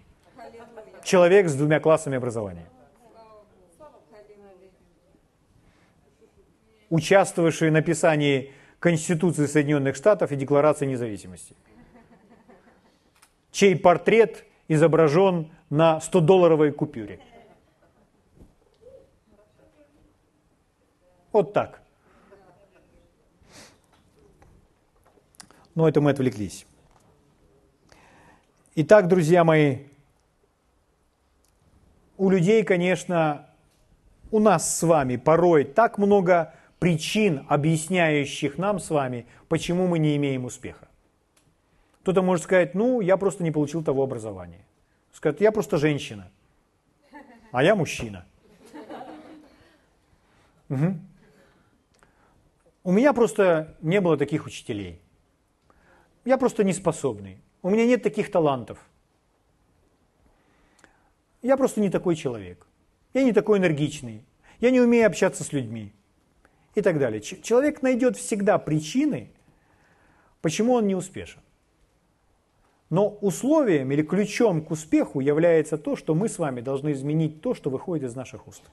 Человек с двумя классами образования. Участвовавший в написании Конституции Соединенных Штатов и Декларации независимости. Чей портрет изображен на 100-долларовой купюре. Вот так. Но это мы отвлеклись. Итак, друзья мои, у людей, конечно, у нас с вами порой так много причин, объясняющих нам с вами, почему мы не имеем успеха. Кто-то может сказать, ну, я просто не получил того образования. Скажет, я просто женщина, а я мужчина. Угу. У меня просто не было таких учителей. Я просто не способный. У меня нет таких талантов. Я просто не такой человек. Я не такой энергичный. Я не умею общаться с людьми. И так далее. Человек найдет всегда причины, почему он не успешен. Но условием или ключом к успеху является то, что мы с вами должны изменить то, что выходит из наших уст.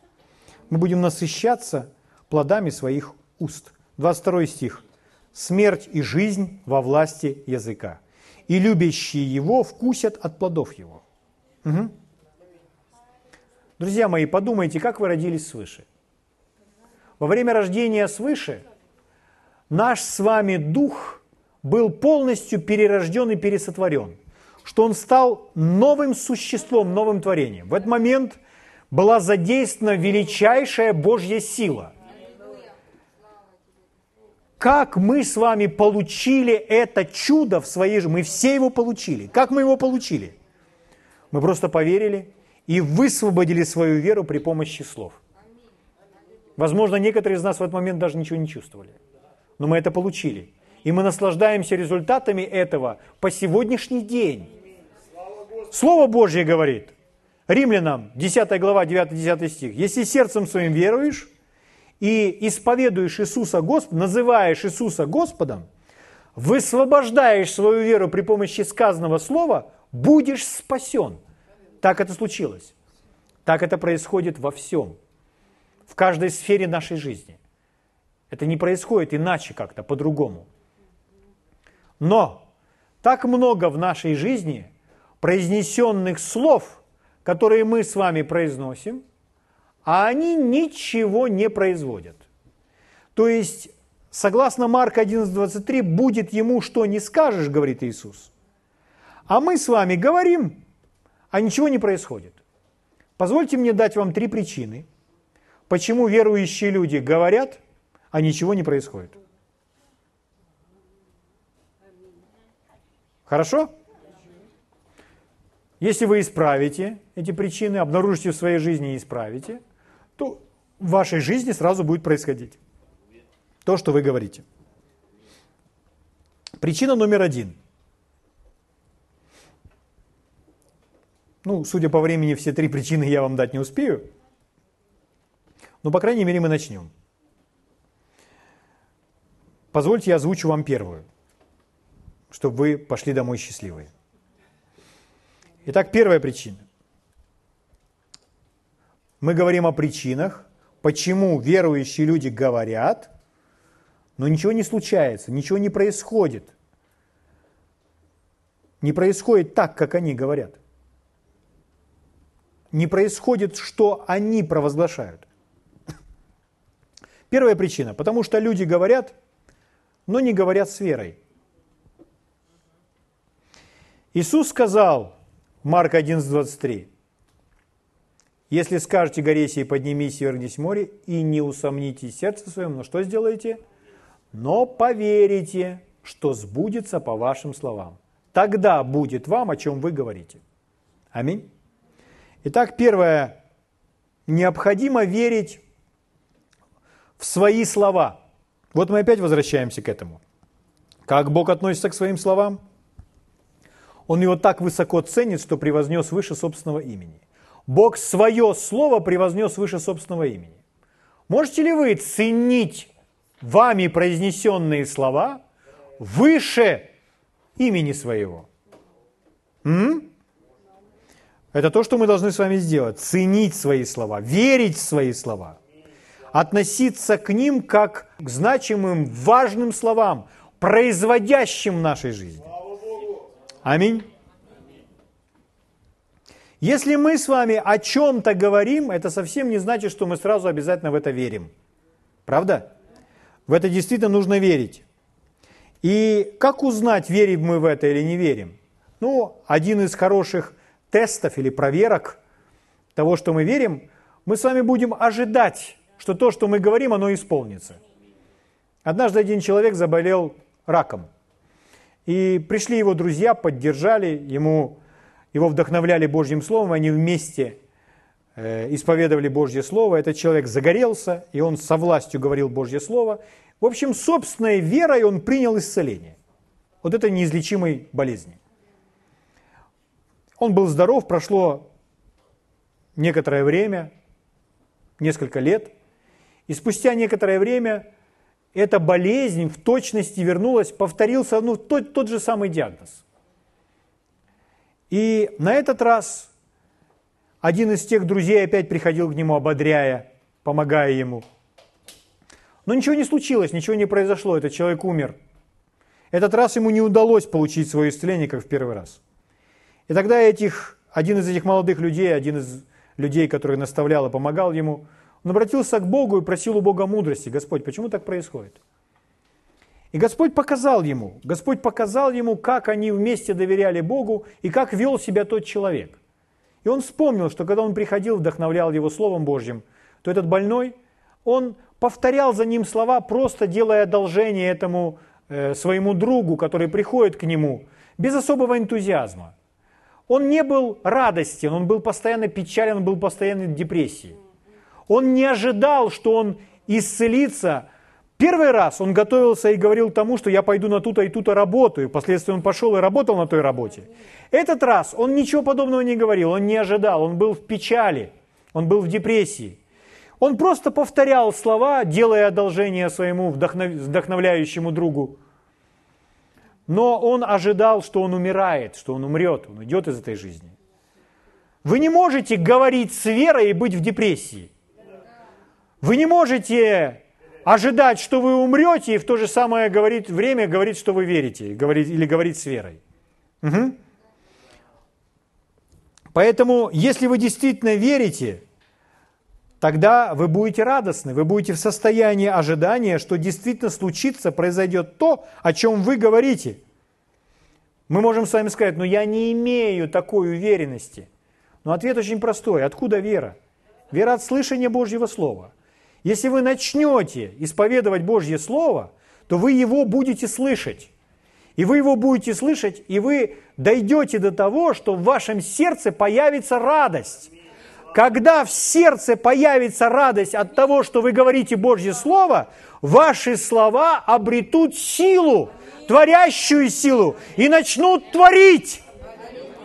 Мы будем насыщаться плодами своих уст – 22 стих. «Смерть и жизнь во власти языка, и любящие его вкусят от плодов его». Угу. Друзья мои, подумайте, как вы родились свыше. Во время рождения свыше наш с вами дух был полностью перерожден и пересотворен, что он стал новым существом, новым творением. В этот момент была задействована величайшая Божья сила – как мы с вами получили это чудо в своей жизни. Мы все его получили. Как мы его получили? Мы просто поверили и высвободили свою веру при помощи слов. Возможно, некоторые из нас в этот момент даже ничего не чувствовали. Но мы это получили. И мы наслаждаемся результатами этого по сегодняшний день. Слово Божье говорит, Римлянам, 10 глава, 9-10 стих, «Если сердцем своим веруешь, и исповедуешь Иисуса Господа, называешь Иисуса Господом, высвобождаешь свою веру при помощи сказанного слова, будешь спасен. Так это случилось. Так это происходит во всем. В каждой сфере нашей жизни. Это не происходит иначе как-то, по-другому. Но так много в нашей жизни произнесенных слов, которые мы с вами произносим, а они ничего не производят. То есть, согласно Марка 11.23, будет ему, что не скажешь, говорит Иисус. А мы с вами говорим, а ничего не происходит. Позвольте мне дать вам три причины, почему верующие люди говорят, а ничего не происходит. Хорошо? Если вы исправите эти причины, обнаружите в своей жизни и исправите, то в вашей жизни сразу будет происходить то, что вы говорите. Причина номер один. Ну, судя по времени, все три причины я вам дать не успею. Но, по крайней мере, мы начнем. Позвольте я озвучу вам первую, чтобы вы пошли домой счастливые. Итак, первая причина. Мы говорим о причинах, почему верующие люди говорят, но ничего не случается, ничего не происходит. Не происходит так, как они говорят. Не происходит, что они провозглашают. Первая причина, потому что люди говорят, но не говорят с верой. Иисус сказал, Марк 11:23, если скажете горе поднимись и вернись в море, и не усомнитесь сердце своем, но что сделаете? Но поверите, что сбудется по вашим словам. Тогда будет вам, о чем вы говорите. Аминь. Итак, первое. Необходимо верить в свои слова. Вот мы опять возвращаемся к этому. Как Бог относится к своим словам? Он его так высоко ценит, что превознес выше собственного имени. Бог свое слово превознес выше собственного имени. Можете ли вы ценить вами произнесенные слова выше имени своего? М? Это то, что мы должны с вами сделать. Ценить свои слова, верить в свои слова, относиться к ним как к значимым, важным словам, производящим в нашей жизни. Аминь. Если мы с вами о чем-то говорим, это совсем не значит, что мы сразу обязательно в это верим. Правда? В это действительно нужно верить. И как узнать, верим мы в это или не верим? Ну, один из хороших тестов или проверок того, что мы верим, мы с вами будем ожидать, что то, что мы говорим, оно исполнится. Однажды один человек заболел раком. И пришли его друзья, поддержали, ему его вдохновляли Божьим Словом, они вместе э, исповедовали Божье Слово, этот человек загорелся, и он со властью говорил Божье Слово. В общем, собственной верой он принял исцеление вот этой неизлечимой болезни. Он был здоров, прошло некоторое время, несколько лет, и спустя некоторое время эта болезнь в точности вернулась, повторился ну, тот, тот же самый диагноз – и на этот раз один из тех друзей опять приходил к нему, ободряя, помогая ему. Но ничего не случилось, ничего не произошло, этот человек умер. Этот раз ему не удалось получить свое исцеление, как в первый раз. И тогда этих, один из этих молодых людей, один из людей, который наставлял и помогал ему, он обратился к Богу и просил у Бога мудрости. Господь, почему так происходит? И Господь показал ему, Господь показал ему, как они вместе доверяли Богу и как вел себя тот человек. И он вспомнил, что когда он приходил, вдохновлял его Словом Божьим, то этот больной, он повторял за ним слова, просто делая одолжение этому э, своему другу, который приходит к нему, без особого энтузиазма. Он не был радостен, он был постоянно печален, он был постоянно в депрессии. Он не ожидал, что он исцелится Первый раз он готовился и говорил тому, что я пойду на ту-то и ту-то работу, и впоследствии он пошел и работал на той работе. Этот раз он ничего подобного не говорил, он не ожидал, он был в печали, он был в депрессии. Он просто повторял слова, делая одолжение своему вдохновляющему другу. Но он ожидал, что он умирает, что он умрет, он уйдет из этой жизни. Вы не можете говорить с верой и быть в депрессии. Вы не можете ожидать, что вы умрете, и в то же самое говорит, время говорит, что вы верите, говорит, или говорит с верой. Угу. Поэтому, если вы действительно верите, тогда вы будете радостны, вы будете в состоянии ожидания, что действительно случится, произойдет то, о чем вы говорите. Мы можем с вами сказать, но я не имею такой уверенности. Но ответ очень простой. Откуда вера? Вера от слышания Божьего Слова. Если вы начнете исповедовать Божье Слово, то вы его будете слышать. И вы его будете слышать, и вы дойдете до того, что в вашем сердце появится радость. Когда в сердце появится радость от того, что вы говорите Божье Слово, ваши слова обретут силу, творящую силу, и начнут творить.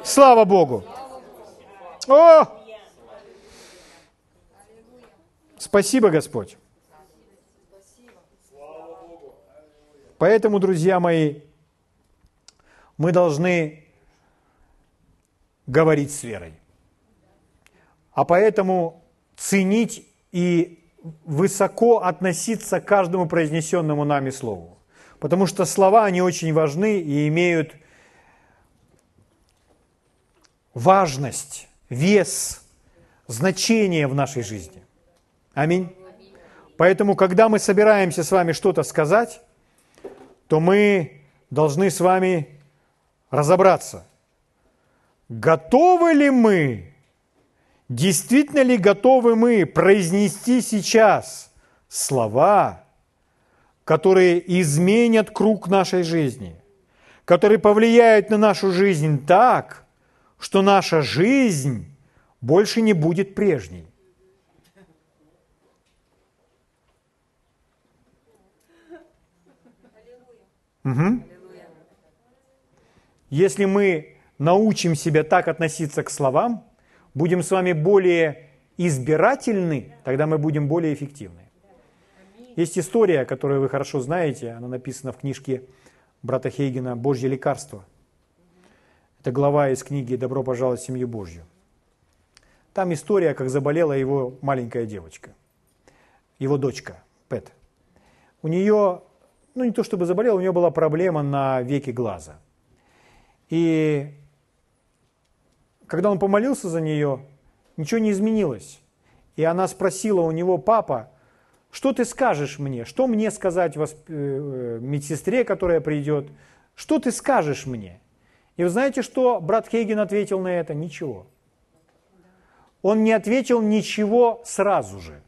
Слава Богу! О! Спасибо, Господь. Поэтому, друзья мои, мы должны говорить с верой. А поэтому ценить и высоко относиться к каждому произнесенному нами слову. Потому что слова, они очень важны и имеют важность, вес, значение в нашей жизни. Аминь. Поэтому, когда мы собираемся с вами что-то сказать, то мы должны с вами разобраться, готовы ли мы, действительно ли готовы мы произнести сейчас слова, которые изменят круг нашей жизни, которые повлияют на нашу жизнь так, что наша жизнь больше не будет прежней. Угу. Если мы научим себя так относиться к словам, будем с вами более избирательны, тогда мы будем более эффективны. Есть история, которую вы хорошо знаете, она написана в книжке брата Хейгена «Божье лекарство». Это глава из книги «Добро пожаловать в семью Божью». Там история, как заболела его маленькая девочка, его дочка Пэт. У нее, ну не то чтобы заболела, у нее была проблема на веке глаза. И когда он помолился за нее, ничего не изменилось. И она спросила у него, папа, что ты скажешь мне? Что мне сказать восп... Э, медсестре, которая придет? Что ты скажешь мне? И вы знаете, что брат Хейген ответил на это? Ничего. Он не ответил ничего сразу же.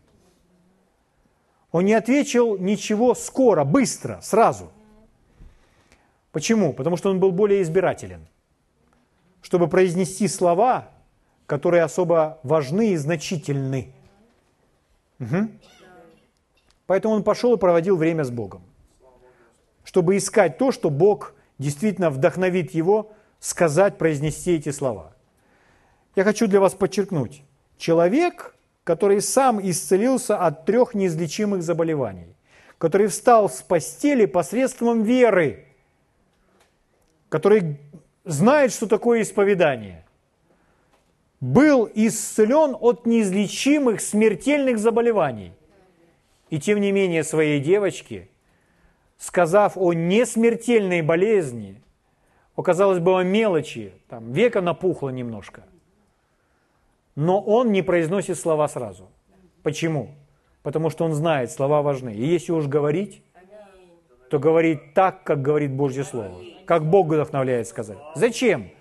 Он не ответил ничего скоро, быстро, сразу. Почему? Потому что он был более избирателен. Чтобы произнести слова, которые особо важны и значительны. Угу. Поэтому он пошел и проводил время с Богом. Чтобы искать то, что Бог действительно вдохновит его сказать, произнести эти слова. Я хочу для вас подчеркнуть. Человек, который сам исцелился от трех неизлечимых заболеваний, который встал с постели посредством веры, который знает, что такое исповедание, был исцелен от неизлечимых смертельных заболеваний. И тем не менее своей девочке – сказав о несмертельной болезни, о, казалось бы, о мелочи, там, века напухло немножко, но он не произносит слова сразу. Почему? Потому что он знает, слова важны. И если уж говорить, то говорить так, как говорит Божье Слово. Как Бог вдохновляет сказать. Зачем?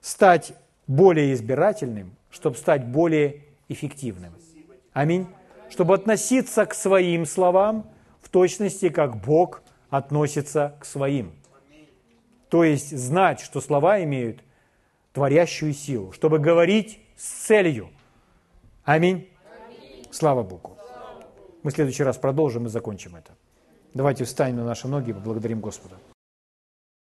Стать более избирательным, чтобы стать более эффективным. Аминь. Чтобы относиться к своим словам в точности, как Бог относится к своим. То есть знать, что слова имеют творящую силу, чтобы говорить с целью. Аминь. Слава Богу. Мы в следующий раз продолжим и закончим это. Давайте встанем на наши ноги и поблагодарим Господа.